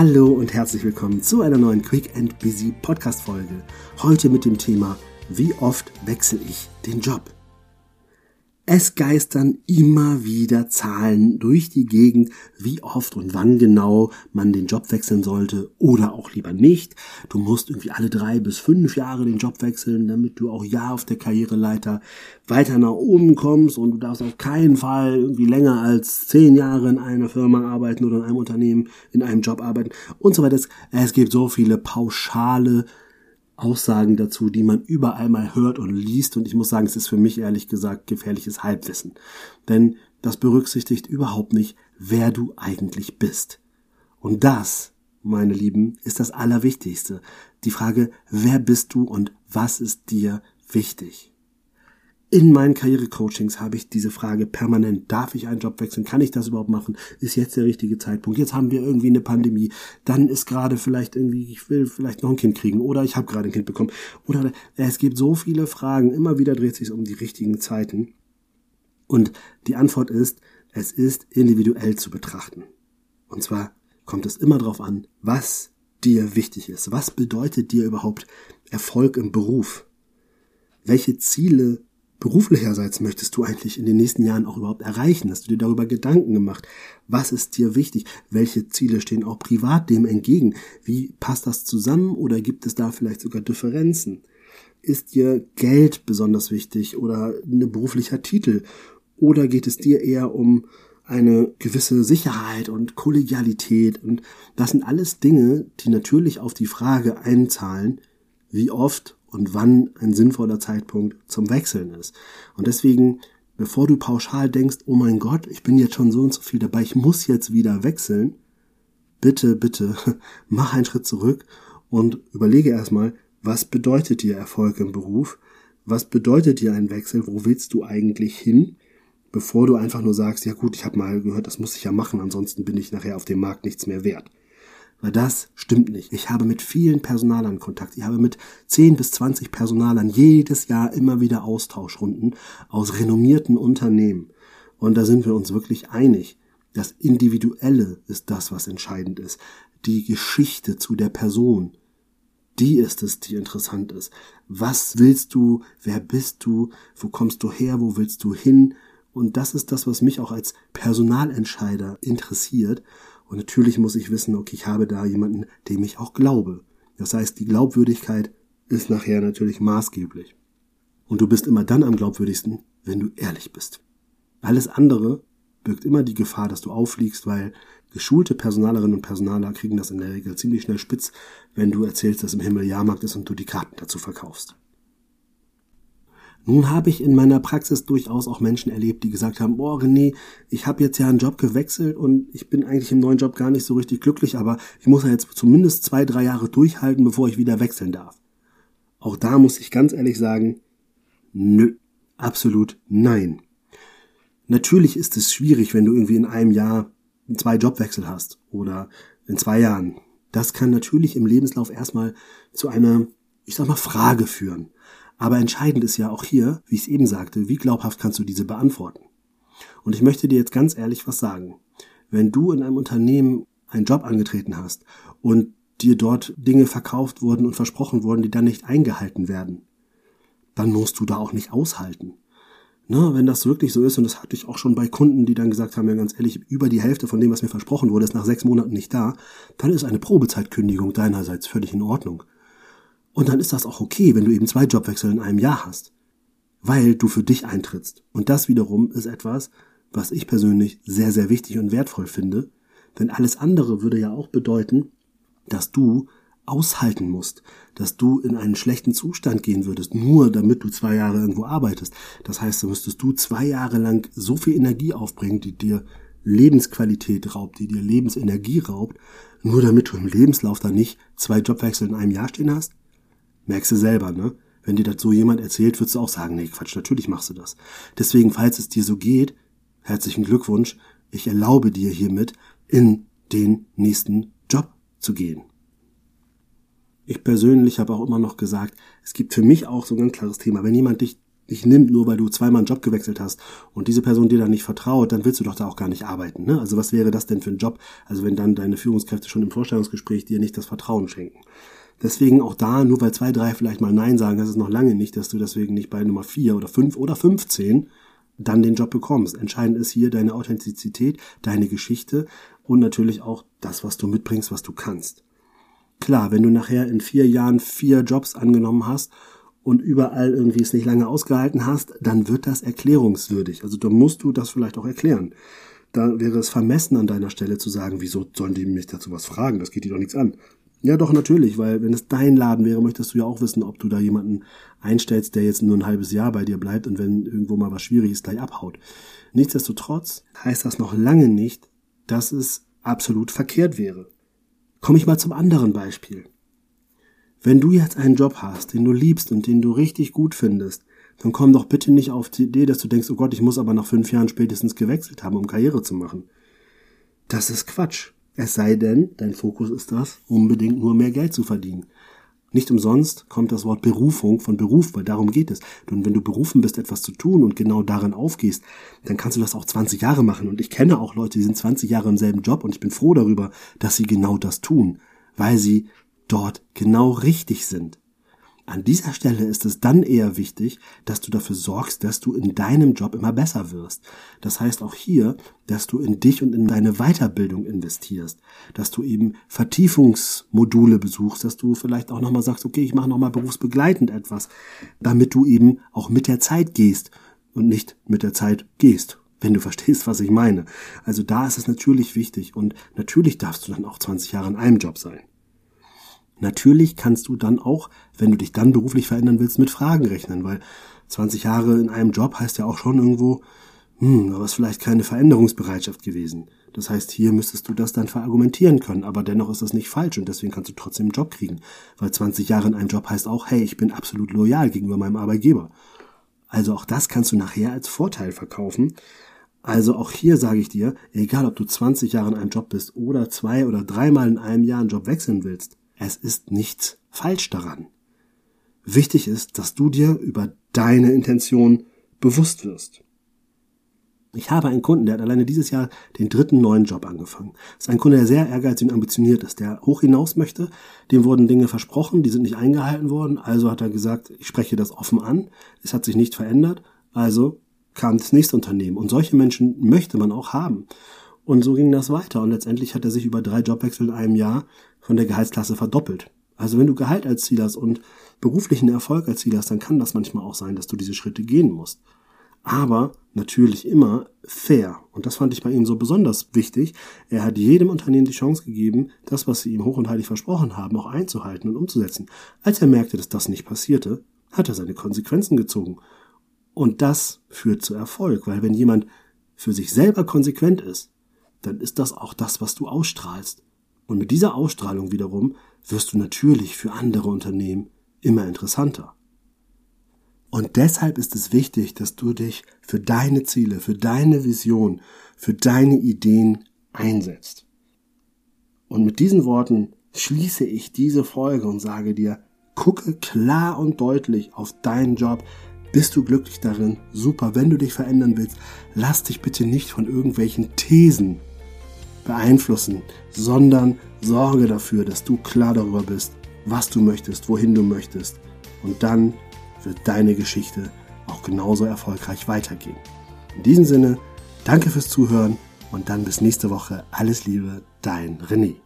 Hallo und herzlich willkommen zu einer neuen Quick and Busy Podcast Folge. Heute mit dem Thema Wie oft wechsle ich den Job? Es geistern immer wieder Zahlen durch die Gegend, wie oft und wann genau man den Job wechseln sollte oder auch lieber nicht. Du musst irgendwie alle drei bis fünf Jahre den Job wechseln, damit du auch ja auf der Karriereleiter weiter nach oben kommst und du darfst auf keinen Fall irgendwie länger als zehn Jahre in einer Firma arbeiten oder in einem Unternehmen, in einem Job arbeiten und so weiter. Es gibt so viele pauschale Aussagen dazu, die man überall mal hört und liest. Und ich muss sagen, es ist für mich ehrlich gesagt gefährliches Halbwissen. Denn das berücksichtigt überhaupt nicht, wer du eigentlich bist. Und das, meine Lieben, ist das Allerwichtigste. Die Frage, wer bist du und was ist dir wichtig? In meinen Karrierecoachings habe ich diese Frage permanent. Darf ich einen Job wechseln? Kann ich das überhaupt machen? Ist jetzt der richtige Zeitpunkt? Jetzt haben wir irgendwie eine Pandemie. Dann ist gerade vielleicht irgendwie, ich will vielleicht noch ein Kind kriegen oder ich habe gerade ein Kind bekommen. Oder es gibt so viele Fragen. Immer wieder dreht sich um die richtigen Zeiten. Und die Antwort ist, es ist individuell zu betrachten. Und zwar kommt es immer darauf an, was dir wichtig ist. Was bedeutet dir überhaupt Erfolg im Beruf? Welche Ziele beruflicherseits möchtest du eigentlich in den nächsten Jahren auch überhaupt erreichen? Hast du dir darüber Gedanken gemacht? Was ist dir wichtig? Welche Ziele stehen auch privat dem entgegen? Wie passt das zusammen oder gibt es da vielleicht sogar Differenzen? Ist dir Geld besonders wichtig oder ein beruflicher Titel? Oder geht es dir eher um eine gewisse Sicherheit und Kollegialität? Und das sind alles Dinge, die natürlich auf die Frage einzahlen, wie oft und wann ein sinnvoller Zeitpunkt zum Wechseln ist. Und deswegen, bevor du pauschal denkst, oh mein Gott, ich bin jetzt schon so und so viel dabei, ich muss jetzt wieder wechseln, bitte, bitte, mach einen Schritt zurück und überlege erstmal, was bedeutet dir Erfolg im Beruf? Was bedeutet dir ein Wechsel? Wo willst du eigentlich hin? Bevor du einfach nur sagst, ja gut, ich habe mal gehört, das muss ich ja machen, ansonsten bin ich nachher auf dem Markt nichts mehr wert. Weil das stimmt nicht. Ich habe mit vielen Personalern Kontakt. Ich habe mit 10 bis 20 Personalern jedes Jahr immer wieder Austauschrunden aus renommierten Unternehmen. Und da sind wir uns wirklich einig. Das Individuelle ist das, was entscheidend ist. Die Geschichte zu der Person, die ist es, die interessant ist. Was willst du? Wer bist du? Wo kommst du her? Wo willst du hin? Und das ist das, was mich auch als Personalentscheider interessiert. Und natürlich muss ich wissen, okay, ich habe da jemanden, dem ich auch glaube. Das heißt, die Glaubwürdigkeit ist nachher natürlich maßgeblich. Und du bist immer dann am glaubwürdigsten, wenn du ehrlich bist. Alles andere birgt immer die Gefahr, dass du auffliegst, weil geschulte Personalerinnen und Personaler kriegen das in der Regel ziemlich schnell spitz, wenn du erzählst, dass im Himmel Jahrmarkt ist und du die Karten dazu verkaufst. Nun habe ich in meiner Praxis durchaus auch Menschen erlebt, die gesagt haben, oh René, ich habe jetzt ja einen Job gewechselt und ich bin eigentlich im neuen Job gar nicht so richtig glücklich, aber ich muss ja jetzt zumindest zwei, drei Jahre durchhalten, bevor ich wieder wechseln darf. Auch da muss ich ganz ehrlich sagen, nö, absolut nein. Natürlich ist es schwierig, wenn du irgendwie in einem Jahr zwei Jobwechsel hast oder in zwei Jahren. Das kann natürlich im Lebenslauf erstmal zu einer, ich sag mal, Frage führen. Aber entscheidend ist ja auch hier, wie ich es eben sagte, wie glaubhaft kannst du diese beantworten? Und ich möchte dir jetzt ganz ehrlich was sagen. Wenn du in einem Unternehmen einen Job angetreten hast und dir dort Dinge verkauft wurden und versprochen wurden, die dann nicht eingehalten werden, dann musst du da auch nicht aushalten. Ne, wenn das wirklich so ist, und das hatte ich auch schon bei Kunden, die dann gesagt haben, ja ganz ehrlich, über die Hälfte von dem, was mir versprochen wurde, ist nach sechs Monaten nicht da, dann ist eine Probezeitkündigung deinerseits völlig in Ordnung. Und dann ist das auch okay, wenn du eben zwei Jobwechsel in einem Jahr hast. Weil du für dich eintrittst. Und das wiederum ist etwas, was ich persönlich sehr, sehr wichtig und wertvoll finde. Denn alles andere würde ja auch bedeuten, dass du aushalten musst, dass du in einen schlechten Zustand gehen würdest, nur damit du zwei Jahre irgendwo arbeitest. Das heißt, da müsstest du zwei Jahre lang so viel Energie aufbringen, die dir Lebensqualität raubt, die dir Lebensenergie raubt, nur damit du im Lebenslauf dann nicht zwei Jobwechsel in einem Jahr stehen hast? Merkst du selber, ne? Wenn dir das so jemand erzählt, würdest du auch sagen, nee, Quatsch, natürlich machst du das. Deswegen, falls es dir so geht, herzlichen Glückwunsch. Ich erlaube dir hiermit, in den nächsten Job zu gehen. Ich persönlich habe auch immer noch gesagt, es gibt für mich auch so ein ganz klares Thema. Wenn jemand dich nicht nimmt, nur weil du zweimal einen Job gewechselt hast und diese Person dir dann nicht vertraut, dann willst du doch da auch gar nicht arbeiten. Ne? Also was wäre das denn für ein Job? Also wenn dann deine Führungskräfte schon im Vorstellungsgespräch dir nicht das Vertrauen schenken. Deswegen auch da, nur weil zwei, drei vielleicht mal Nein sagen, das ist noch lange nicht, dass du deswegen nicht bei Nummer vier oder fünf oder 15 dann den Job bekommst. Entscheidend ist hier deine Authentizität, deine Geschichte und natürlich auch das, was du mitbringst, was du kannst. Klar, wenn du nachher in vier Jahren vier Jobs angenommen hast und überall irgendwie es nicht lange ausgehalten hast, dann wird das erklärungswürdig. Also da musst du das vielleicht auch erklären. Da wäre es vermessen an deiner Stelle zu sagen, wieso sollen die mich dazu was fragen? Das geht dir doch nichts an. Ja, doch, natürlich, weil wenn es dein Laden wäre, möchtest du ja auch wissen, ob du da jemanden einstellst, der jetzt nur ein halbes Jahr bei dir bleibt und wenn irgendwo mal was schwierig ist, gleich abhaut. Nichtsdestotrotz heißt das noch lange nicht, dass es absolut verkehrt wäre. Komme ich mal zum anderen Beispiel. Wenn du jetzt einen Job hast, den du liebst und den du richtig gut findest, dann komm doch bitte nicht auf die Idee, dass du denkst, oh Gott, ich muss aber nach fünf Jahren spätestens gewechselt haben, um Karriere zu machen. Das ist Quatsch. Es sei denn, dein Fokus ist das, unbedingt nur mehr Geld zu verdienen. Nicht umsonst kommt das Wort Berufung von Beruf, weil darum geht es. Und wenn du berufen bist, etwas zu tun und genau darin aufgehst, dann kannst du das auch 20 Jahre machen. Und ich kenne auch Leute, die sind 20 Jahre im selben Job und ich bin froh darüber, dass sie genau das tun, weil sie dort genau richtig sind. An dieser Stelle ist es dann eher wichtig, dass du dafür sorgst, dass du in deinem Job immer besser wirst. Das heißt auch hier, dass du in dich und in deine Weiterbildung investierst, dass du eben Vertiefungsmodule besuchst, dass du vielleicht auch nochmal sagst, okay, ich mache nochmal berufsbegleitend etwas, damit du eben auch mit der Zeit gehst und nicht mit der Zeit gehst wenn du verstehst, was ich meine. Also da ist es natürlich wichtig und natürlich darfst du dann auch 20 Jahre in einem Job sein. Natürlich kannst du dann auch, wenn du dich dann beruflich verändern willst, mit Fragen rechnen, weil 20 Jahre in einem Job heißt ja auch schon irgendwo, hm, aber ist vielleicht keine Veränderungsbereitschaft gewesen. Das heißt, hier müsstest du das dann verargumentieren können, aber dennoch ist das nicht falsch und deswegen kannst du trotzdem einen Job kriegen. Weil 20 Jahre in einem Job heißt auch, hey, ich bin absolut loyal gegenüber meinem Arbeitgeber. Also auch das kannst du nachher als Vorteil verkaufen. Also auch hier sage ich dir, egal ob du 20 Jahre in einem Job bist oder zwei oder dreimal in einem Jahr einen Job wechseln willst, es ist nichts falsch daran. Wichtig ist, dass du dir über deine Intention bewusst wirst. Ich habe einen Kunden, der hat alleine dieses Jahr den dritten neuen Job angefangen. Das ist ein Kunde, der sehr ehrgeizig und ambitioniert ist, der hoch hinaus möchte. Dem wurden Dinge versprochen, die sind nicht eingehalten worden. Also hat er gesagt, ich spreche das offen an. Es hat sich nicht verändert. Also kam das nächste Unternehmen. Und solche Menschen möchte man auch haben. Und so ging das weiter. Und letztendlich hat er sich über drei Jobwechsel in einem Jahr von der Gehaltsklasse verdoppelt. Also wenn du Gehalt als Ziel hast und beruflichen Erfolg als Ziel hast, dann kann das manchmal auch sein, dass du diese Schritte gehen musst. Aber natürlich immer fair. Und das fand ich bei ihm so besonders wichtig. Er hat jedem Unternehmen die Chance gegeben, das, was sie ihm hoch und heilig versprochen haben, auch einzuhalten und umzusetzen. Als er merkte, dass das nicht passierte, hat er seine Konsequenzen gezogen. Und das führt zu Erfolg, weil wenn jemand für sich selber konsequent ist, dann ist das auch das, was du ausstrahlst. Und mit dieser Ausstrahlung wiederum wirst du natürlich für andere Unternehmen immer interessanter. Und deshalb ist es wichtig, dass du dich für deine Ziele, für deine Vision, für deine Ideen einsetzt. Und mit diesen Worten schließe ich diese Folge und sage dir, gucke klar und deutlich auf deinen Job. Bist du glücklich darin? Super. Wenn du dich verändern willst, lass dich bitte nicht von irgendwelchen Thesen beeinflussen, sondern sorge dafür, dass du klar darüber bist, was du möchtest, wohin du möchtest. Und dann wird deine Geschichte auch genauso erfolgreich weitergehen. In diesem Sinne, danke fürs Zuhören und dann bis nächste Woche. Alles Liebe, dein René.